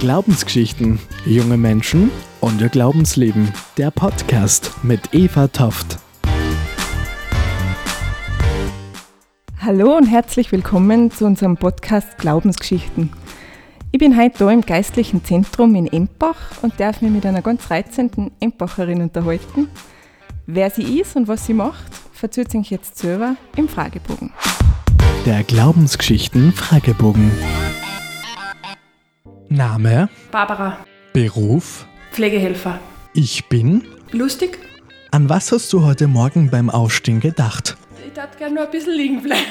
Glaubensgeschichten, junge Menschen und ihr Glaubensleben. Der Podcast mit Eva Toft. Hallo und herzlich willkommen zu unserem Podcast Glaubensgeschichten. Ich bin heute hier im Geistlichen Zentrum in Empach und darf mich mit einer ganz reizenden Empacherin unterhalten. Wer sie ist und was sie macht, verzögert sich jetzt selber im Fragebogen. Der Glaubensgeschichten Fragebogen. Name, Barbara, Beruf, Pflegehelfer. ich bin. Lustig? An was hast du heute Morgen beim Aufstehen gedacht? Ich darf gerne nur ein bisschen liegen bleiben.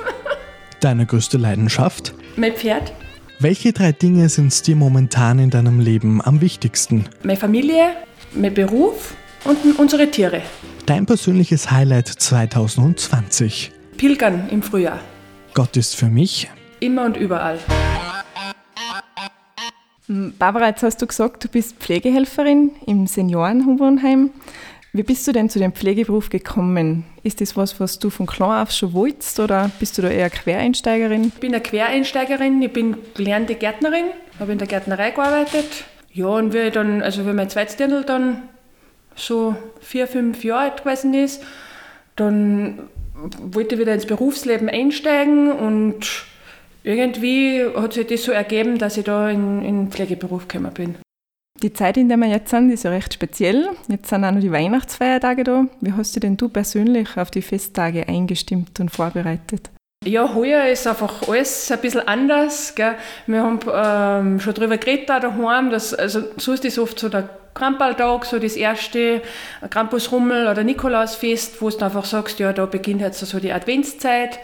Deine größte Leidenschaft? Mein Pferd, Welche drei Dinge sind dir momentan in deinem Leben am wichtigsten? meine Familie, mein Beruf und unsere Tiere. Dein persönliches Highlight 2020. Pilgern im Frühjahr. Gott ist für mich. Immer und überall. Barbara, jetzt hast du gesagt, du bist Pflegehelferin im Seniorenwohnheim. Wie bist du denn zu dem Pflegeberuf gekommen? Ist das was, was du von klein auf schon wolltest oder bist du da eher Quereinsteigerin? Ich bin eine Quereinsteigerin, ich bin gelernte Gärtnerin, habe in der Gärtnerei gearbeitet. Ja, und wie dann, also wie mein zweites Dirndl dann so vier, fünf Jahre alt gewesen ist, dann wollte ich wieder ins Berufsleben einsteigen und irgendwie hat sich das so ergeben, dass ich da in, in den Pflegeberuf gekommen bin. Die Zeit, in der wir jetzt sind, ist ja recht speziell. Jetzt sind auch noch die Weihnachtsfeiertage da. Wie hast du denn du persönlich auf die Festtage eingestimmt und vorbereitet? Ja, heuer ist einfach alles ein bisschen anders. Gell? Wir haben ähm, schon darüber geredet da daheim, dass, also so ist das oft so der Krampaltag, so das erste Krampusrummel oder Nikolausfest, wo du einfach sagst, ja, da beginnt jetzt so die Adventszeit.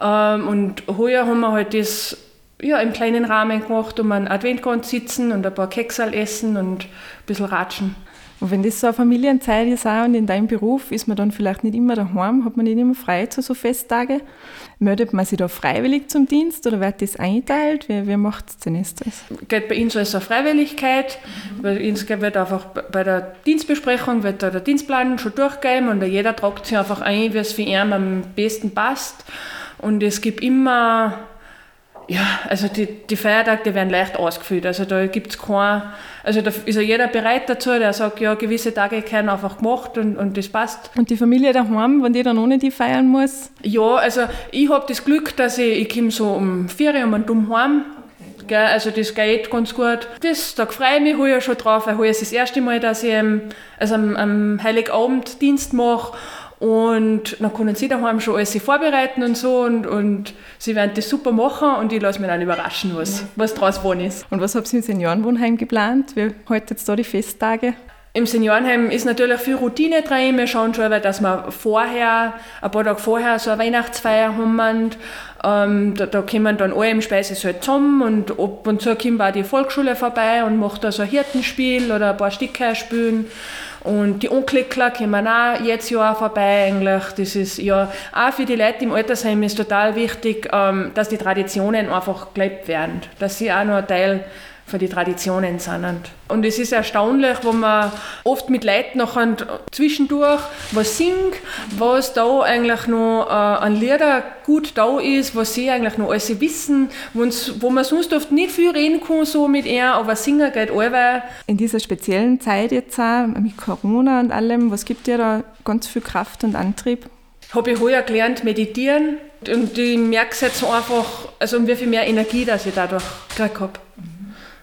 Ähm, und heuer haben wir halt das ja, im kleinen Rahmen gemacht, um einen Adventkranz sitzen und ein paar Keksal essen und ein bisschen ratschen. Und wenn das so eine Familienzeit ist auch und in deinem Beruf ist man dann vielleicht nicht immer daheim, hat man nicht immer frei zu so Festtage. Meldet man sich da freiwillig zum Dienst oder wird das eingeteilt? Wie, wie macht es denn jetzt das? geht bei uns als eine Freiwilligkeit. Bei uns wird einfach bei der Dienstbesprechung wird da der Dienstplan schon durchgegeben und jeder tragt sich einfach ein, wie es für ihn am besten passt. Und es gibt immer, ja, also die, die Feiertage, die werden leicht ausgefüllt. Also da gibt es kein, also da ist ja jeder bereit dazu, der sagt, ja, gewisse Tage werden einfach gemacht und, und das passt. Und die Familie daheim, wenn die dann ohne die feiern muss? Ja, also ich habe das Glück, dass ich, ich komme so um vier Uhr um einen Dumm heim. Gell, also das geht ganz gut. Das, da freue ich mich heuer schon drauf, weil heuer ist das erste Mal, dass ich also am, am Heiligabend Dienst mache. Und dann können sie daheim schon alles vorbereiten und so und, und sie werden das super machen und ich lasse mich dann überraschen, was, was draus geworden ist. Und was habt ihr im Seniorenwohnheim geplant? Wie haltet jetzt da die Festtage? Im Seniorenheim ist natürlich viel Routine drin. Wir schauen schon, dass wir vorher, ein paar Tage vorher so eine Weihnachtsfeier haben. Ähm, da, da kommen dann alle im Speisesaal zusammen und ab und zu kommt auch die Volksschule vorbei und macht da so ein Hirtenspiel oder ein paar Sticker spielen. Und die Onklickler kommen auch jetzt Jahr vorbei eigentlich. Das ist ja auch für die Leute im Altersheim ist total wichtig, ähm, dass die Traditionen einfach gelebt werden. Dass sie auch noch ein Teil von den Traditionen sind. Und es ist erstaunlich, wo man oft mit Leuten noch zwischendurch was singt, was da eigentlich noch äh, an Lieder gut da ist, was sie eigentlich noch alles wissen, wo man sonst oft nicht viel reden kann so mit ihr, aber singen geht allweil. In dieser speziellen Zeit jetzt auch mit Corona und allem, was gibt dir da ganz viel Kraft und Antrieb? habe ich heuer gelernt, meditieren. Und ich merke jetzt einfach, also um wie viel mehr Energie, dass ich dadurch gekriegt habe.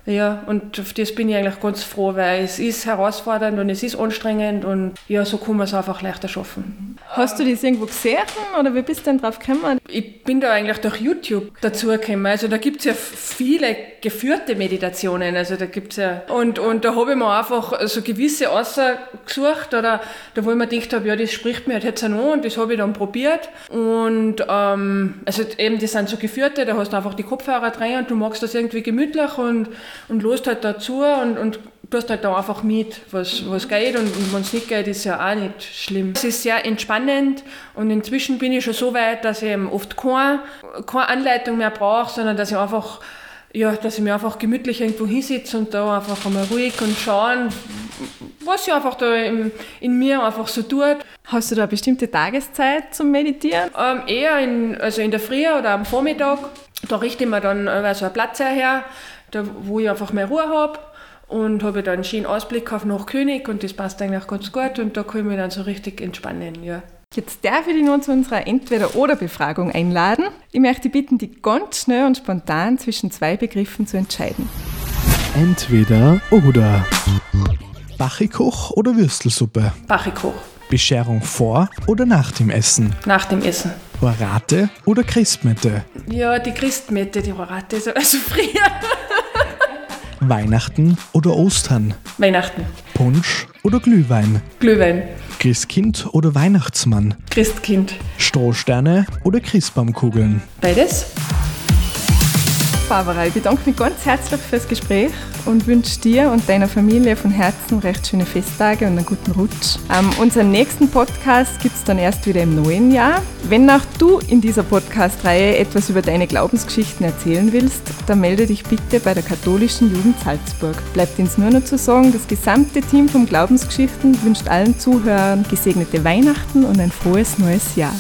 Ja, und auf das bin ich eigentlich ganz froh, weil es ist herausfordernd und es ist anstrengend und ja, so kann man es einfach leichter schaffen. Hast du das irgendwo gesehen oder wie bist du denn drauf gekommen? Ich bin da eigentlich durch YouTube dazugekommen. Also da gibt es ja viele geführte Meditationen. Also da gibt's ja. Und, und da habe ich mir einfach so gewisse ausgesucht oder da wo ich mir gedacht habe, ja, das spricht mir halt jetzt auch noch und das habe ich dann probiert. Und ähm, also eben, das sind so geführte, da hast du einfach die Kopfhörer drin und du magst das irgendwie gemütlich und, und lost halt dazu und, und tust halt da einfach mit, was, was geht und, und wenn es nicht geht, ist ja auch nicht schlimm. Es ist sehr entspannend und inzwischen bin ich schon so weit, dass ich eben oft keine, keine Anleitung mehr brauche, sondern dass ich einfach ja, dass ich mir einfach gemütlich irgendwo hinsitze und da einfach einmal ruhig und schauen, was sich einfach da in, in mir einfach so tut. Hast du da eine bestimmte Tageszeit zum Meditieren? Ähm, eher in, also in der Früh oder am Vormittag, da richte ich mir dann so einen Platz her, da, wo ich einfach mehr Ruhe habe und habe dann einen schönen Ausblick auf nach König und das passt eigentlich ganz gut und da kann ich mich dann so richtig entspannen, ja. Jetzt darf ich dich nun zu unserer Entweder-Oder-Befragung einladen. Ich möchte bitten, dich ganz schnell und spontan zwischen zwei Begriffen zu entscheiden. Entweder oder. Bachikoch oder Würstelsuppe? Bachikoch, Bescherung vor oder nach dem Essen? nach dem Essen. Orate oder Christmette? Ja, die Christmette, die Horate, so also früher. Weihnachten oder Ostern? Weihnachten, Punsch oder Glühwein? Glühwein, Christkind oder Weihnachtsmann? Christkind, Strohsterne oder Christbaumkugeln? beides. Barbara, ich bedanke mich ganz herzlich fürs Gespräch und wünsche dir und deiner Familie von Herzen recht schöne Festtage und einen guten Rutsch. Ähm, unseren nächsten Podcast gibt es dann erst wieder im neuen Jahr. Wenn auch du in dieser Podcast-Reihe etwas über deine Glaubensgeschichten erzählen willst, dann melde dich bitte bei der Katholischen Jugend Salzburg. Bleibt uns nur noch zu sagen, das gesamte Team vom Glaubensgeschichten wünscht allen Zuhörern gesegnete Weihnachten und ein frohes neues Jahr.